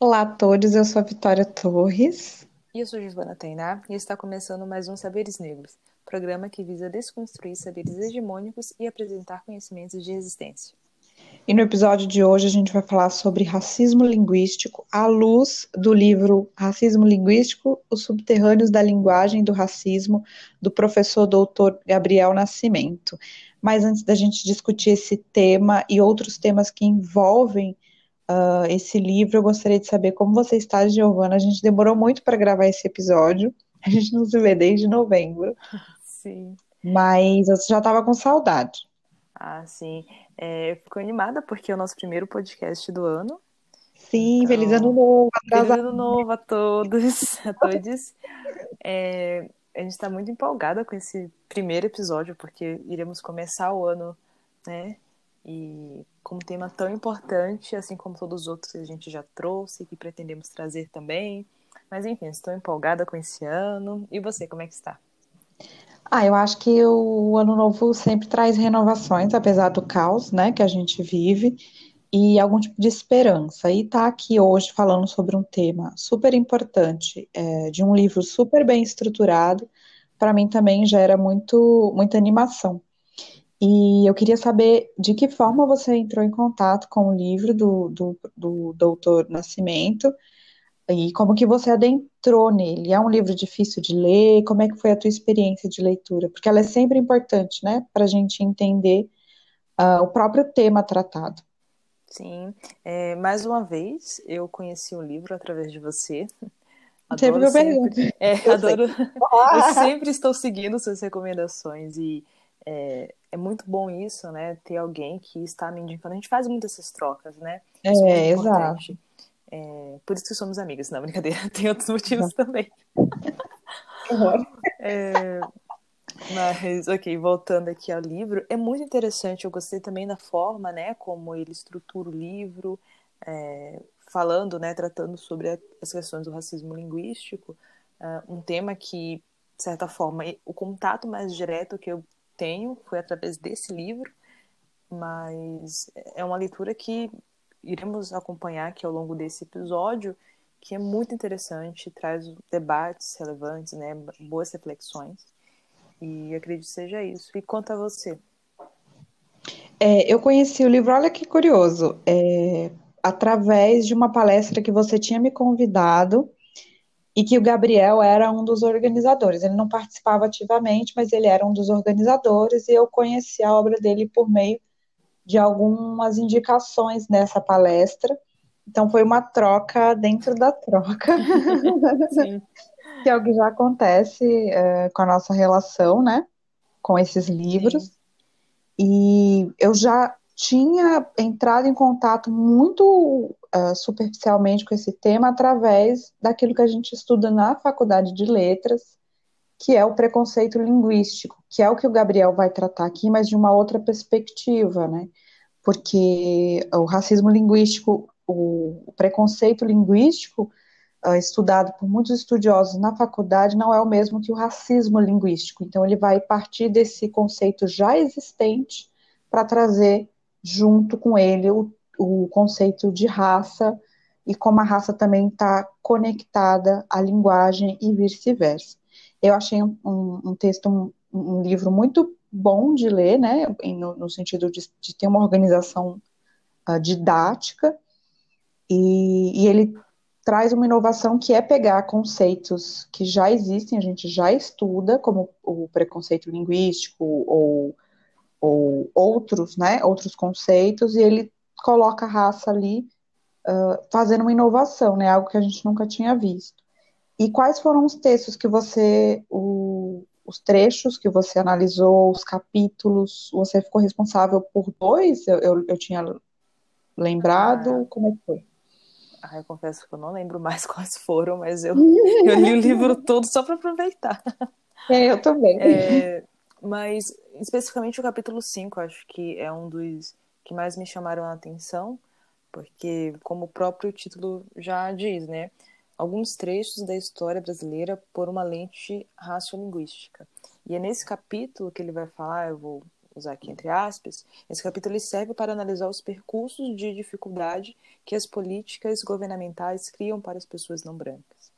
Olá a todos, eu sou a Vitória Torres. E eu sou Giovana Tainá e está começando mais um Saberes Negros, programa que visa desconstruir saberes hegemônicos e apresentar conhecimentos de resistência. E no episódio de hoje a gente vai falar sobre racismo linguístico à luz do livro Racismo Linguístico: Os Subterrâneos da Linguagem e do Racismo, do professor doutor Gabriel Nascimento. Mas antes da gente discutir esse tema e outros temas que envolvem uh, esse livro, eu gostaria de saber como você está, Giovana. A gente demorou muito para gravar esse episódio, a gente não se vê desde novembro. Sim. Mas eu já estava com saudade. Ah, sim. É, eu fico animada porque é o nosso primeiro podcast do ano. Sim, então, feliz ano novo. Feliz ano novo a todos, a todos. É, a gente está muito empolgada com esse primeiro episódio, porque iremos começar o ano, né? E com um tema tão importante, assim como todos os outros que a gente já trouxe, e que pretendemos trazer também. Mas enfim, estou empolgada com esse ano. E você, como é que está? Ah, eu acho que o ano novo sempre traz renovações, apesar do caos, né, que a gente vive, e algum tipo de esperança. E tá aqui hoje falando sobre um tema super importante, é, de um livro super bem estruturado, para mim também gera muito, muita animação. E eu queria saber de que forma você entrou em contato com o livro do, do, do Doutor Nascimento, e como que você adentrou nele? É um livro difícil de ler? Como é que foi a tua experiência de leitura? Porque ela é sempre importante, né, para a gente entender uh, o próprio tema tratado. Sim, é, mais uma vez eu conheci o livro através de você. Adoro sempre, é, eu adoro. eu sempre estou seguindo suas recomendações e é, é, muito bom isso, né? Ter alguém que está me indicando. A gente faz muito essas trocas, né? Isso é, é exato. É, por isso que somos amigas, não, brincadeira. Tem outros motivos também. é, mas, ok, voltando aqui ao livro, é muito interessante. Eu gostei também da forma, né, como ele estrutura o livro, é, falando, né, tratando sobre as questões do racismo linguístico, uh, um tema que, de certa forma, o contato mais direto que eu tenho foi através desse livro, mas é uma leitura que iremos acompanhar aqui ao longo desse episódio, que é muito interessante, traz debates relevantes, né, boas reflexões. E acredito que seja isso. E quanto a você? É, eu conheci o livro, olha que curioso, é, através de uma palestra que você tinha me convidado e que o Gabriel era um dos organizadores. Ele não participava ativamente, mas ele era um dos organizadores e eu conheci a obra dele por meio de algumas indicações nessa palestra. Então foi uma troca dentro da troca. Que é o que já acontece é, com a nossa relação, né? Com esses livros. Sim. E eu já tinha entrado em contato muito uh, superficialmente com esse tema através daquilo que a gente estuda na faculdade de letras, que é o preconceito linguístico, que é o que o Gabriel vai tratar aqui, mas de uma outra perspectiva, né? Porque o racismo linguístico, o, preconceito linguístico, uh, estudado por muitos estudiosos na faculdade, não é o mesmo que o racismo linguístico. Então, ele vai partir desse conceito já existente para trazer junto com ele o, o conceito de raça e como a raça também está conectada à linguagem e vice-versa. Eu achei um, um, texto, um, um, livro muito bom de ler, né, no, no sentido de, de, ter uma organização uh, didática, e, e ele traz uma inovação que é pegar conceitos que já existem, a gente já estuda, como o preconceito linguístico ou, ou outros, né, outros conceitos, e ele coloca a raça ali uh, fazendo uma inovação, né, algo que a gente nunca tinha visto. E quais foram os textos que você, o, os trechos que você analisou, os capítulos, você ficou responsável por dois? Eu, eu, eu tinha lembrado, ah, como é foi? Ah, eu confesso que eu não lembro mais quais foram, mas eu, eu li o livro todo só para aproveitar. É, eu também. É, mas, especificamente o capítulo 5, acho que é um dos que mais me chamaram a atenção, porque, como o próprio título já diz, né? alguns trechos da história brasileira por uma lente raciolinguística. E é nesse capítulo que ele vai falar, eu vou usar aqui entre aspas, esse capítulo serve para analisar os percursos de dificuldade que as políticas governamentais criam para as pessoas não brancas.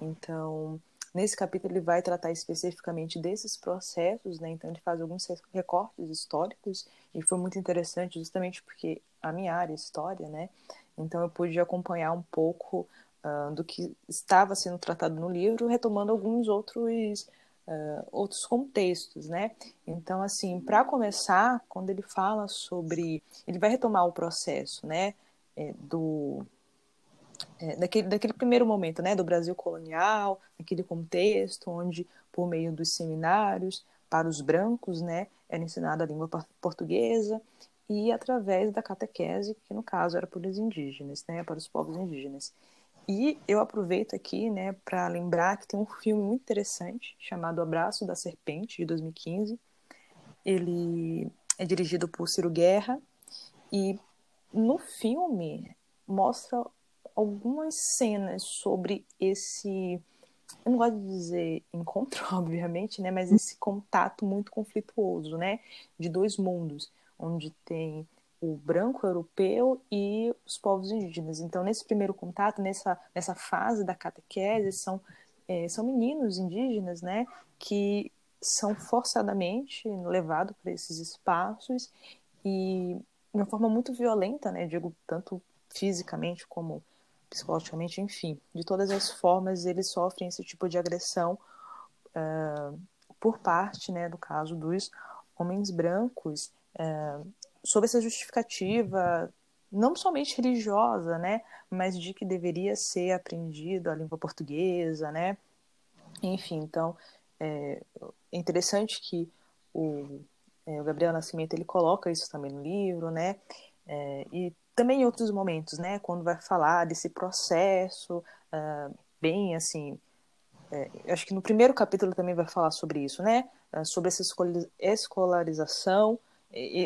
Então, nesse capítulo ele vai tratar especificamente desses processos, né? Então ele faz alguns recortes históricos e foi muito interessante justamente porque a minha área é história, né? Então eu pude acompanhar um pouco uh, do que estava sendo tratado no livro, retomando alguns outros uh, outros contextos, né? Então, assim, para começar, quando ele fala sobre, ele vai retomar o processo, né, é, do é, daquele, daquele primeiro momento, né, do Brasil colonial, naquele contexto onde, por meio dos seminários para os brancos, né, era ensinada a língua portuguesa e através da catequese, que no caso era para os indígenas, né, para os povos indígenas. E eu aproveito aqui, né, para lembrar que tem um filme muito interessante chamado Abraço da Serpente, de 2015. Ele é dirigido por Ciro Guerra e no filme mostra algumas cenas sobre esse eu não gosto de dizer encontro, obviamente, né, mas esse contato muito conflituoso, né, de dois mundos, onde tem o branco europeu e os povos indígenas. Então, nesse primeiro contato, nessa, nessa fase da catequese, são, é, são meninos indígenas, né, que são forçadamente levados para esses espaços e de uma forma muito violenta, né, digo, tanto fisicamente como psicologicamente, enfim, de todas as formas eles sofrem esse tipo de agressão uh, por parte, né, do caso dos homens brancos, uh, sob essa justificativa não somente religiosa, né, mas de que deveria ser aprendido a língua portuguesa, né, enfim, então é, interessante que o, é, o, Gabriel Nascimento ele coloca isso também no livro, né, é, e também em outros momentos, né, quando vai falar desse processo uh, bem assim, é, acho que no primeiro capítulo também vai falar sobre isso, né, uh, sobre essa escolarização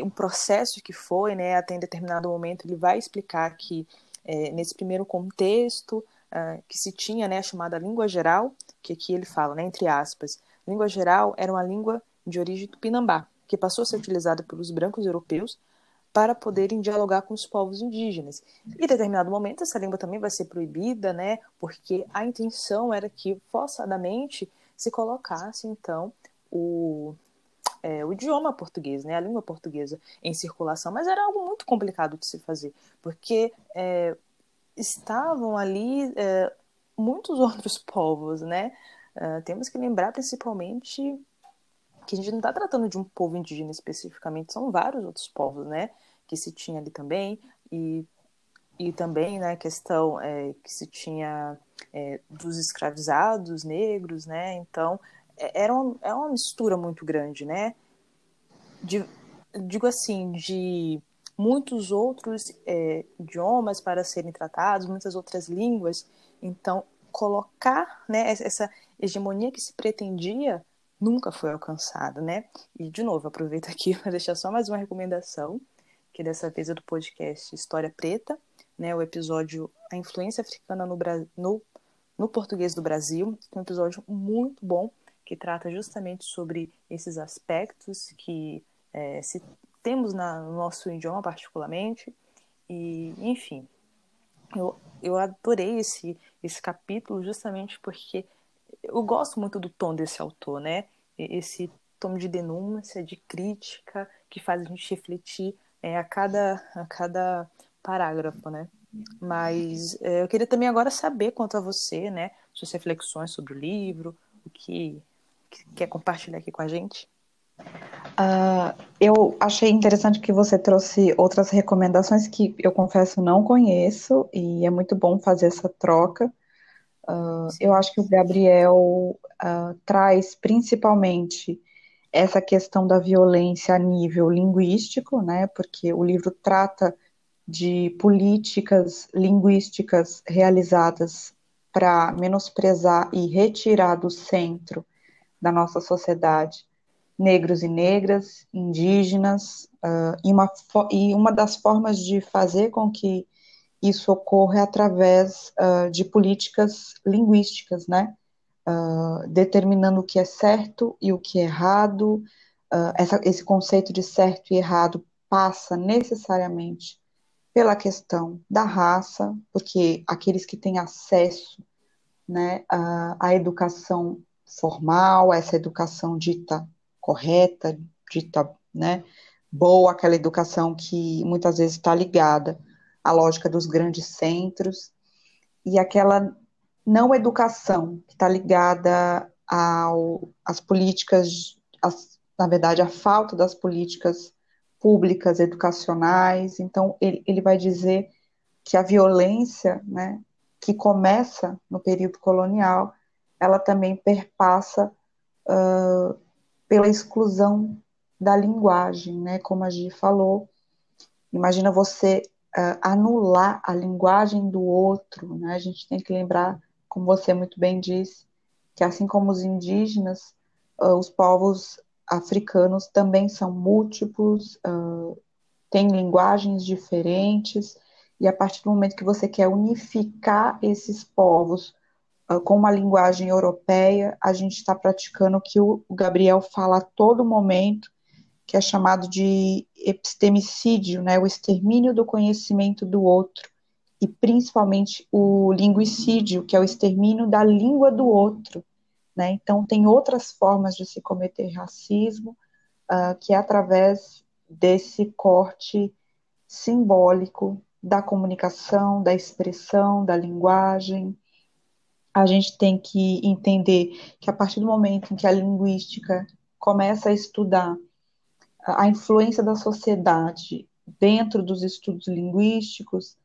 um processo que foi, né, até em determinado momento ele vai explicar que é, nesse primeiro contexto uh, que se tinha, né, a chamada língua geral, que aqui ele fala, né, entre aspas, língua geral era uma língua de origem tupinambá, que passou a ser utilizada pelos brancos europeus para poderem dialogar com os povos indígenas. E em determinado momento essa língua também vai ser proibida, né, porque a intenção era que forçadamente se colocasse então o é, o idioma português, né, a língua portuguesa em circulação, mas era algo muito complicado de se fazer, porque é, estavam ali é, muitos outros povos, né? Uh, temos que lembrar principalmente que a gente não está tratando de um povo indígena especificamente, são vários outros povos, né? Que se tinha ali também e e também né, a questão é, que se tinha é, dos escravizados negros, né? Então é, era, um, é uma mistura muito grande, né? De, digo assim, de muitos outros é, idiomas para serem tratados, muitas outras línguas. Então, colocar né, essa hegemonia que se pretendia nunca foi alcançada, né? E, de novo, aproveito aqui para deixar só mais uma recomendação, que dessa vez é do podcast História Preta, né? O episódio A Influência Africana no, no, no Português do Brasil, é um episódio muito bom, que trata justamente sobre esses aspectos que é, se temos na, no nosso idioma particularmente e enfim eu, eu adorei esse esse capítulo justamente porque eu gosto muito do tom desse autor né esse tom de denúncia de crítica que faz a gente refletir é, a cada a cada parágrafo né mas é, eu queria também agora saber quanto a você né suas reflexões sobre o livro o que quer compartilhar aqui com a gente? Uh, eu achei interessante que você trouxe outras recomendações que eu confesso não conheço e é muito bom fazer essa troca. Uh, eu acho que o Gabriel uh, traz principalmente essa questão da violência a nível linguístico, né? Porque o livro trata de políticas linguísticas realizadas para menosprezar e retirar do centro da nossa sociedade, negros e negras, indígenas, uh, e, uma, e uma das formas de fazer com que isso ocorra é através uh, de políticas linguísticas, né? Uh, determinando o que é certo e o que é errado, uh, essa, esse conceito de certo e errado passa necessariamente pela questão da raça, porque aqueles que têm acesso né, à, à educação formal, essa educação dita correta, dita né, boa, aquela educação que muitas vezes está ligada à lógica dos grandes centros, e aquela não educação que está ligada ao, às políticas, às, na verdade, a falta das políticas públicas educacionais. Então, ele, ele vai dizer que a violência, né, que começa no período colonial, ela também perpassa uh, pela exclusão da linguagem, né? Como a Gi falou, imagina você uh, anular a linguagem do outro, né? A gente tem que lembrar, como você muito bem disse, que assim como os indígenas, uh, os povos africanos também são múltiplos, uh, têm linguagens diferentes, e a partir do momento que você quer unificar esses povos uh, com uma linguagem europeia, a gente está praticando o que o Gabriel fala a todo momento, que é chamado de epistemicídio, né, o extermínio do conhecimento do outro, e principalmente o linguicídio, que é o extermínio da língua do outro. Né? Então, tem outras formas de se cometer racismo, uh, que é através desse corte simbólico da comunicação, da expressão, da linguagem. A gente tem que entender que a partir do momento em que a linguística começa a estudar a influência da sociedade dentro dos estudos linguísticos,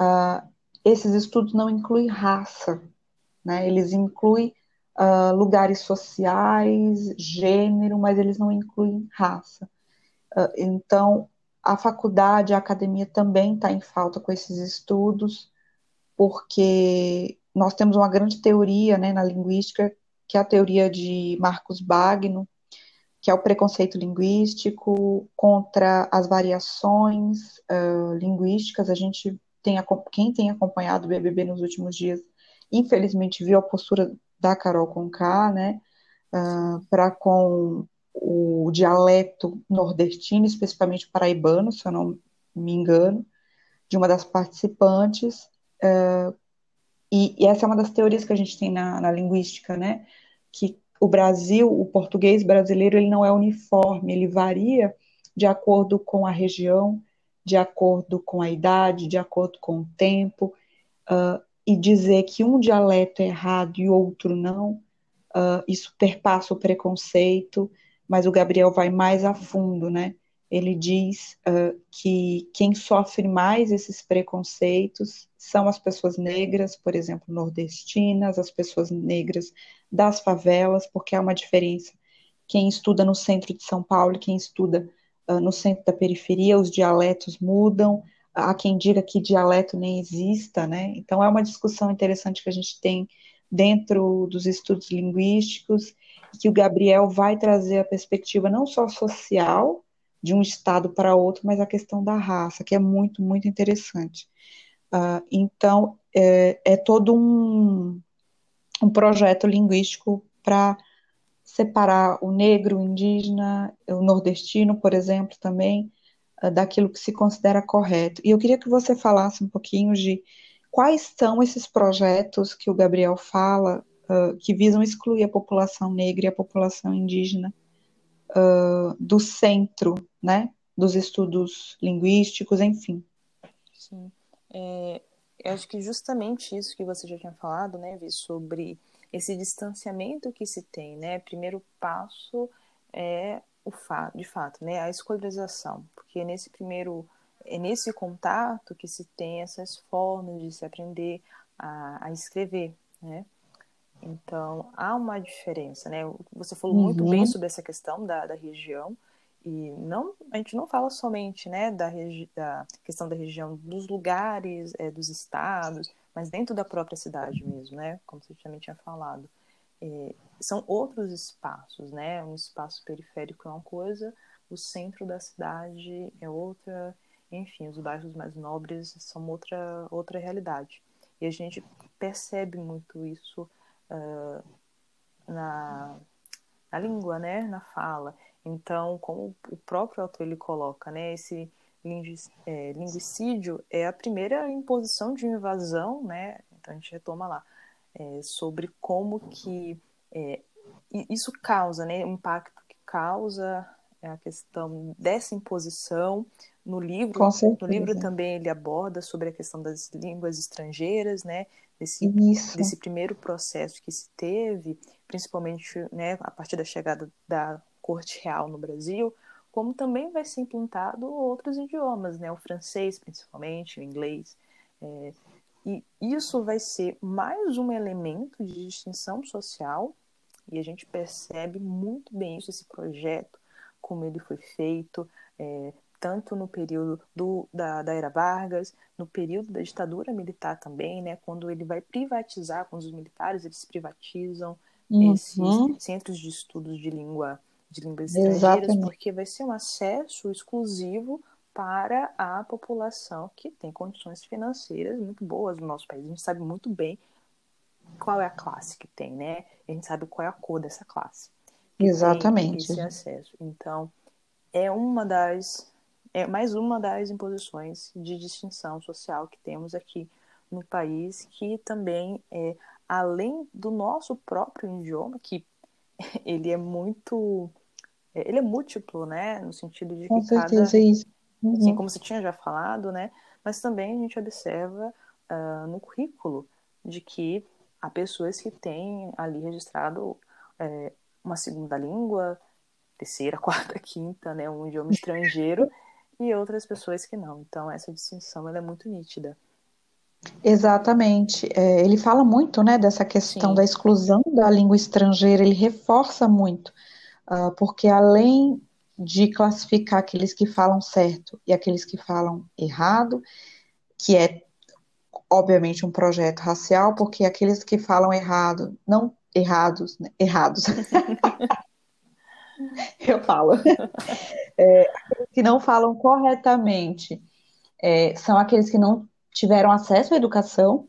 uh, esses estudos não incluem raça, né? eles incluem uh, lugares sociais, gênero, mas eles não incluem raça. Uh, então, a faculdade, a academia também está em falta com esses estudos, porque nós temos uma grande teoria né, na linguística, que é a teoria de Marcos Bagno, que é o preconceito linguístico contra as variações uh, linguísticas. A gente tem, quem tem acompanhado o BBB nos últimos dias, infelizmente viu a postura da Carol Conká, né, uh, para com o dialeto nordestino, especificamente paraibano, se eu não me engano, de uma das participantes. Uh, e, e, essa é uma das teorias que a gente tem na, na linguística, né, que o Brasil, o português brasileiro, ele não é uniforme, ele varia de acordo com a região, de acordo com a idade, de acordo com o tempo, uh, e dizer que um dialeto é errado e outro não, uh, isso perpassa o preconceito, mas o Gabriel vai mais a fundo, né? Ele diz uh, que quem sofre mais esses preconceitos são as pessoas negras, por exemplo, nordestinas, as pessoas negras das favelas, porque há uma diferença. Quem estuda no centro de São Paulo, quem estuda uh, no centro da periferia, os dialetos mudam. Há quem diga que dialeto nem exista, né? Então é uma discussão interessante que a gente tem dentro dos estudos linguísticos, que o Gabriel vai trazer a perspectiva não só social, de um estado para outro, mas a questão da raça, que é muito, muito interessante. Uh, então, é, é todo um, um projeto linguístico para separar o negro, o indígena, o nordestino, por exemplo, também, uh, daquilo que se considera correto. E eu queria que você falasse um pouquinho de quais são esses projetos que o Gabriel fala, uh, que visam excluir a população negra e a população indígena uh, do centro, né, dos estudos linguísticos, enfim. Sim. É, eu acho que justamente isso que você já tinha falado, né, Vi, sobre esse distanciamento que se tem, né? Primeiro passo é o fato, de fato, né, a escolarização, porque nesse primeiro é nesse contato que se tem essas formas de se aprender a, a escrever, né? Então há uma diferença, né? Você falou uhum. muito bem sobre essa questão da, da região, e não, a gente não fala somente né, da, da questão da região, dos lugares, é, dos estados, mas dentro da própria cidade mesmo, né? Como você também tinha falado. É, são outros espaços, né? Um espaço periférico é uma coisa, o centro da cidade é outra, enfim, os bairros mais nobres são outra, outra realidade. E a gente percebe muito isso uh, na, na língua, né? Na fala. Então, como o próprio autor ele coloca, né, esse é, linguicídio é a primeira imposição de invasão, né? Então a gente retoma lá é, sobre como que é, isso causa, né, o impacto que causa é a questão dessa imposição no livro. No livro também ele aborda sobre a questão das línguas estrangeiras, né? Desse, desse primeiro processo que se teve, principalmente né, a partir da chegada da corte real no Brasil, como também vai ser implantado outros idiomas, né? O francês, principalmente, o inglês. É, e isso vai ser mais um elemento de distinção social, e a gente percebe muito bem isso, esse projeto, como ele foi feito, é, tanto no período do, da, da era Vargas, no período da ditadura militar também, né? Quando ele vai privatizar, quando os militares eles privatizam uhum. esses centros de estudos de língua de línguas estrangeiras, Exatamente. porque vai ser um acesso exclusivo para a população que tem condições financeiras muito boas no nosso país. A gente sabe muito bem qual é a classe que tem, né? A gente sabe qual é a cor dessa classe. Exatamente. Esse acesso. Então, é uma das é mais uma das imposições de distinção social que temos aqui no país, que também é além do nosso próprio idioma, que ele é muito é, ele é múltiplo, né? No sentido de Com que certeza cada. É isso. Uhum. Assim, como você tinha já falado, né? Mas também a gente observa uh, no currículo de que há pessoas que têm ali registrado é, uma segunda língua, terceira, quarta, quinta, né? Um idioma estrangeiro, e outras pessoas que não. Então, essa distinção ela é muito nítida. Exatamente. É, ele fala muito, né, dessa questão Sim. da exclusão da língua estrangeira, ele reforça muito uh, porque além de classificar aqueles que falam certo e aqueles que falam errado, que é obviamente um projeto racial, porque aqueles que falam errado, não errados, né, errados. Eu falo. É, que não falam corretamente é, são aqueles que não tiveram acesso à educação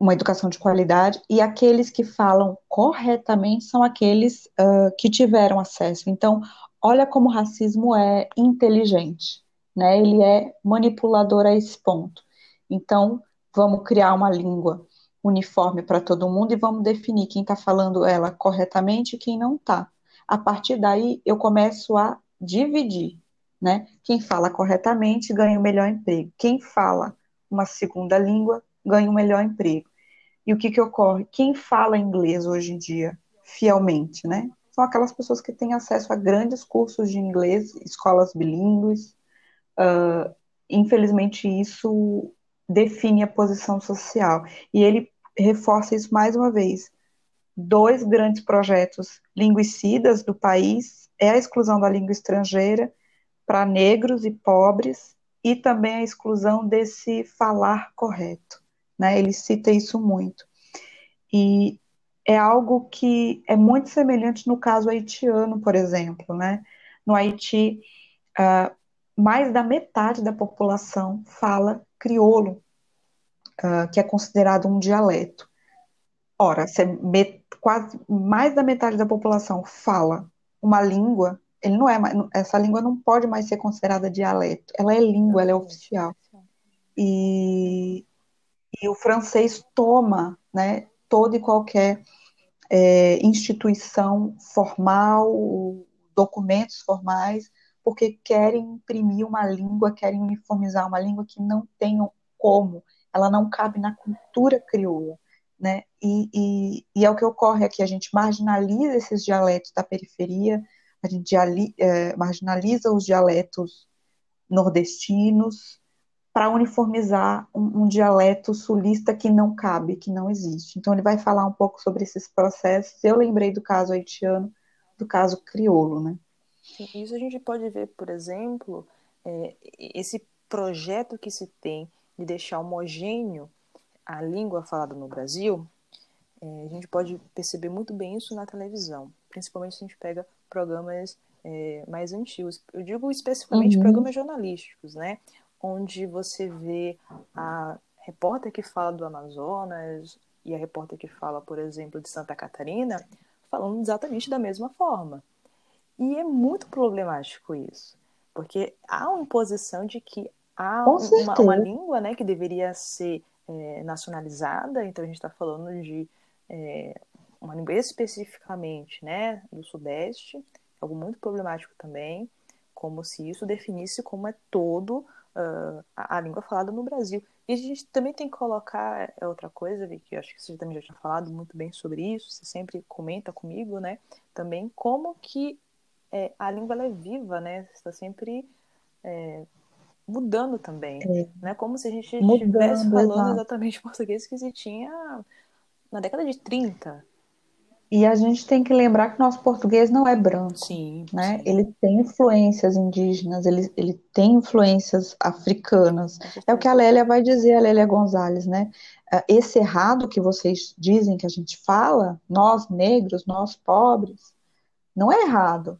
uma educação de qualidade, e aqueles que falam corretamente são aqueles uh, que tiveram acesso. Então, olha como o racismo é inteligente, né? Ele é manipulador a esse ponto. Então, vamos criar uma língua uniforme para todo mundo e vamos definir quem está falando ela corretamente e quem não está. A partir daí, eu começo a dividir, né? Quem fala corretamente ganha o melhor emprego. Quem fala uma segunda língua ganha o melhor emprego. E o que, que ocorre? Quem fala inglês hoje em dia, fielmente, né? São aquelas pessoas que têm acesso a grandes cursos de inglês, escolas bilíngues. Uh, infelizmente, isso define a posição social. E ele reforça isso mais uma vez. Dois grandes projetos linguicidas do país é a exclusão da língua estrangeira para negros e pobres e também a exclusão desse falar correto né? Ele cita isso muito. E é algo que é muito semelhante no caso haitiano, por exemplo, né? No Haiti, uh, mais da metade da população fala crioulo, uh, que é considerado um dialeto. Ora, se é quase mais da metade da população fala uma língua, ele não é essa língua não pode mais ser considerada dialeto. Ela é língua, ela é oficial. E e o francês toma né, toda e qualquer é, instituição formal, documentos formais, porque querem imprimir uma língua, querem uniformizar uma língua que não tem como, ela não cabe na cultura crioula. Né? E, e, e, é o que ocorre aqui, a gente marginaliza esses dialetos da periferia, a gente é, marginaliza os dialetos nordestinos, para uniformizar um, um, dialeto sulista que não cabe, que não existe. Então, ele vai falar um pouco sobre esses processos. Eu lembrei do caso haitiano, do caso crioulo, né? Isso a gente pode ver, por exemplo, é, esse projeto que se tem de deixar homogêneo a língua falada no Brasil, é, a gente pode perceber muito bem isso na televisão, principalmente se a gente pega programas é, mais antigos. Eu digo especificamente uhum. programas jornalísticos, né? onde você vê a repórter que fala do Amazonas e a repórter que fala, por exemplo, de Santa Catarina, falando exatamente da mesma forma. E é muito problemático isso, porque há uma imposição de que há uma, uma, língua né, que deveria ser é, nacionalizada, então a gente está falando de é, uma língua especificamente né, do Sudeste, algo muito problemático também, como se isso definisse como é todo uh, a, a, língua falada no Brasil. E a gente também tem que colocar é outra coisa, que eu acho que você também já tinha falado muito bem sobre isso, você sempre comenta comigo, né? Também como que é, a língua é viva, né? Está sempre é, mudando também. É. Né? Como se a gente estivesse falando exato. exatamente português que se tinha na década de 30. E a gente tem que lembrar que nosso português não é branco. Sim, né? Sim. Ele tem influências indígenas, ele, ele tem influências africanas. É o que a Lélia vai dizer, a Lélia Gonzalez, né? Ah, esse errado que vocês dizem que a gente fala, nós negros, nós pobres, não é errado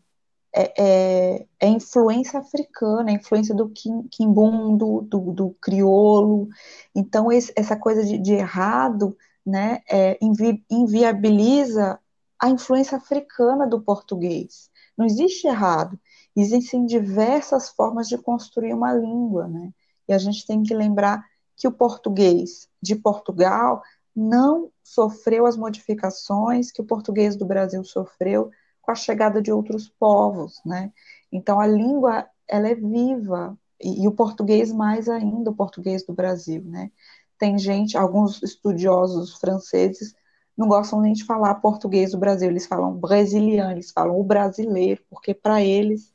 é, é, é, influência africana, é influência do quimbundo, do, do criolo. Então, esse, essa coisa de, de errado né, é, invi, inviabiliza a influência africana do português. Não existe errado, existem diversas formas de construir uma língua. Né? E a gente tem que lembrar que o português de Portugal não sofreu as modificações que o português do Brasil sofreu com a chegada de outros povos, né? Então a língua ela é viva e, e o português mais ainda, o português do Brasil, né? Tem gente, alguns estudiosos franceses não gostam nem de falar português do Brasil, eles falam brasiliano, eles falam o brasileiro, porque para eles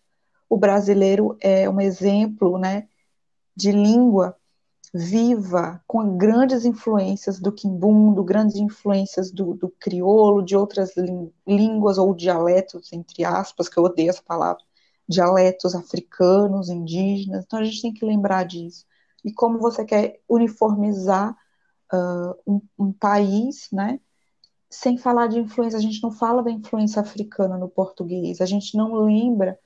o brasileiro é um exemplo, né, de língua viva, com grandes influências do quimbundo, grandes influências do, do crioulo, de outras línguas ou dialetos, entre aspas, que eu odeio essa palavra, dialetos africanos, indígenas. Então a gente tem que lembrar disso. E como você quer uniformizar uh, um, um país, né? Sem falar de influência, a gente não fala da influência africana no português, a gente não lembra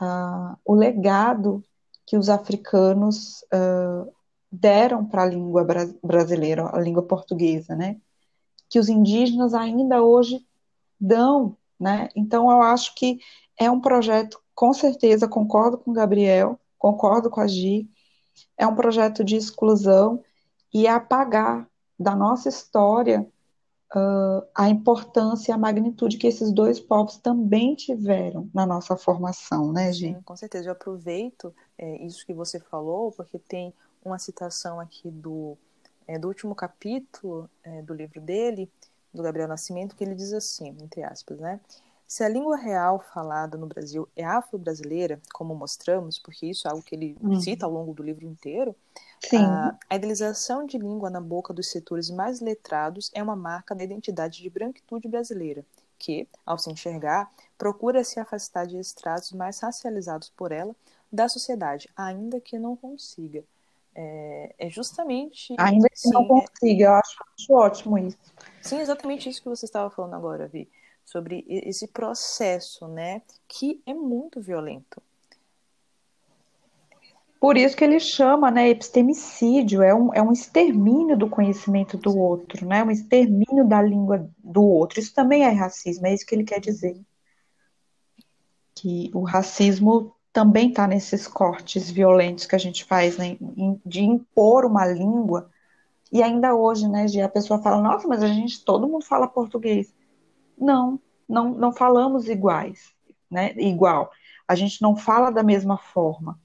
uh, o legado que os africanos uh, deram para a língua brasileira, a língua portuguesa, né? Que os indígenas ainda hoje dão, né? Então eu acho que é um projeto, com certeza, concordo com o Gabriel, concordo com a Gi, é um projeto de exclusão e apagar da nossa história uh, a importância e a magnitude que esses dois povos também tiveram na nossa formação, né, Gi? Sim, com certeza. Eu aproveito é, isso que você falou, porque tem uma citação aqui do, é, do último capítulo é, do livro dele, do Gabriel Nascimento, que ele diz assim, entre aspas, né? Se a língua real falada no Brasil é afro-brasileira, como mostramos, porque isso é algo que ele uhum. cita ao longo do livro inteiro, a, a idealização de língua na boca dos setores mais letrados é uma marca da identidade de branquitude brasileira, que, ao se enxergar, procura se afastar de estratos mais racializados por ela da sociedade, ainda que não consiga. É, é justamente. Ainda que sim, não é consiga, eu acho, acho ótimo isso. Sim, exatamente isso que você estava falando agora, Vi, sobre esse processo, né, que é muito violento. Por isso que ele chama, né, epistemicídio, é um, é um extermínio do conhecimento do outro, né, um extermínio da língua do outro. Isso também é racismo, é isso que ele quer dizer. Que o racismo também está nesses cortes violentos que a gente faz, né, de impor uma língua. E ainda hoje, né, a pessoa fala, nossa, mas a gente, todo mundo fala português. Não, não, não falamos iguais, né, igual. A gente não fala da mesma forma.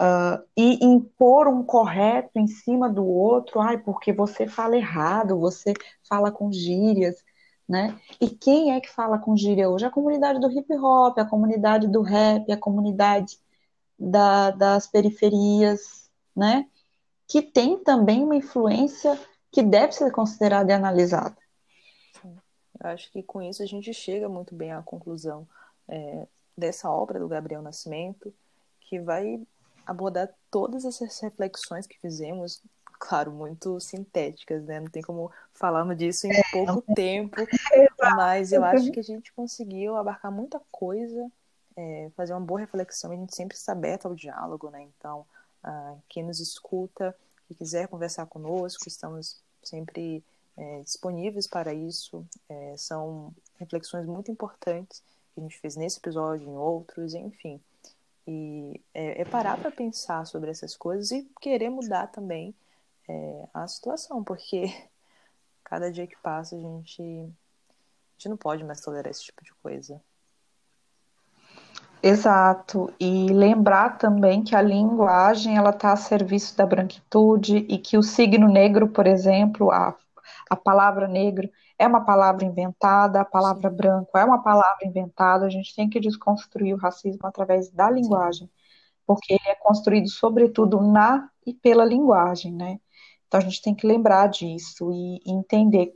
Uh, e impor um correto em cima do outro, ai, porque você fala errado, você fala com gírias, né? E quem é que fala com gíria hoje? A comunidade do hip hop, a comunidade do rap, a comunidade da, das periferias, né? Que tem também uma influência que deve ser considerada e analisada. Eu acho que com isso a gente chega muito bem à conclusão é, dessa obra do Gabriel Nascimento, que vai abordar todas essas reflexões que fizemos claro, muito sintéticas, né? Não tem como falarmos disso em é, pouco tempo, mas eu acho que a gente conseguiu abarcar muita coisa, é, fazer uma boa reflexão, a gente sempre está aberto ao diálogo, né? Então, uh, quem nos escuta, que quiser conversar conosco, estamos sempre é, disponíveis para isso, é, são reflexões muito importantes que a gente fez nesse episódio, em outros, enfim. E é, é parar para pensar sobre essas coisas e querer mudar também é, a situação, porque cada dia que passa a gente, a gente não pode mais tolerar esse tipo de coisa. Exato, e lembrar também que a linguagem ela está a serviço da branquitude e que o signo negro, por exemplo, a, a palavra negro é uma palavra inventada, a palavra Sim. branco é uma palavra inventada, a gente tem que desconstruir o racismo através da linguagem, porque ele é construído sobretudo na e pela linguagem, né? Então a gente tem que lembrar disso e, entender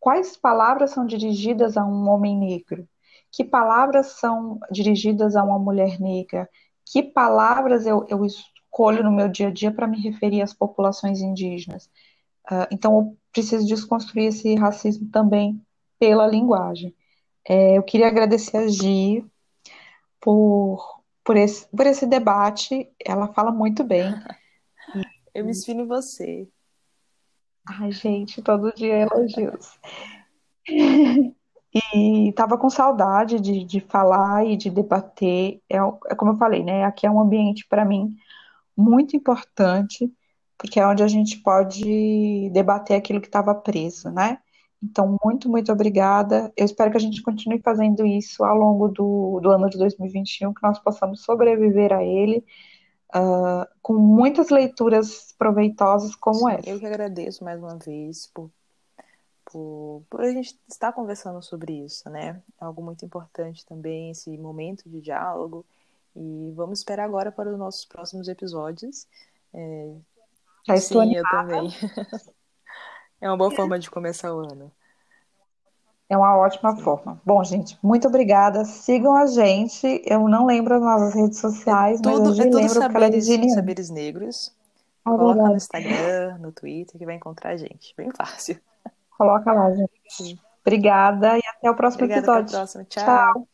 quais palavras são dirigidas a um homem negro, que palavras são dirigidas a uma mulher negra, que palavras eu, eu escolho no meu dia a dia para me referir às populações indígenas. Uh, então, eu preciso desconstruir esse racismo também pela linguagem. É, eu queria agradecer a Gi por, por, esse, por esse debate, ela fala muito bem. Eu me inspiro em você. Ai, gente, todo dia elogios. E estava com saudade de, de falar e de debater. É, é como eu falei, né? Aqui é um ambiente, para mim, muito importante, porque é onde a gente pode debater aquilo que estava preso, né? Então, muito, muito obrigada. Eu espero que a gente continue fazendo isso ao longo do, do ano de 2021, que nós possamos sobreviver a ele uh, com muitas leituras proveitosas como Sim, essa. Eu que agradeço mais uma vez por por, por a gente estar conversando sobre isso, né? É algo muito importante também, esse momento de diálogo. E vamos esperar agora para os nossos próximos episódios. É... Estou Sim, eu também. é uma boa forma de começar o ano. É uma ótima Sim. forma. Bom, gente, muito obrigada. Sigam a gente. Eu não lembro as nossas redes sociais, é tudo, mas eu é tudo lembro saberes, que ela é saberes negros. É Coloca verdade. no Instagram, no Twitter, que vai encontrar a gente. Bem fácil. Coloca lá, gente. Sim. Obrigada e até o próximo Obrigada, episódio. Até a próxima. Tchau. Tchau.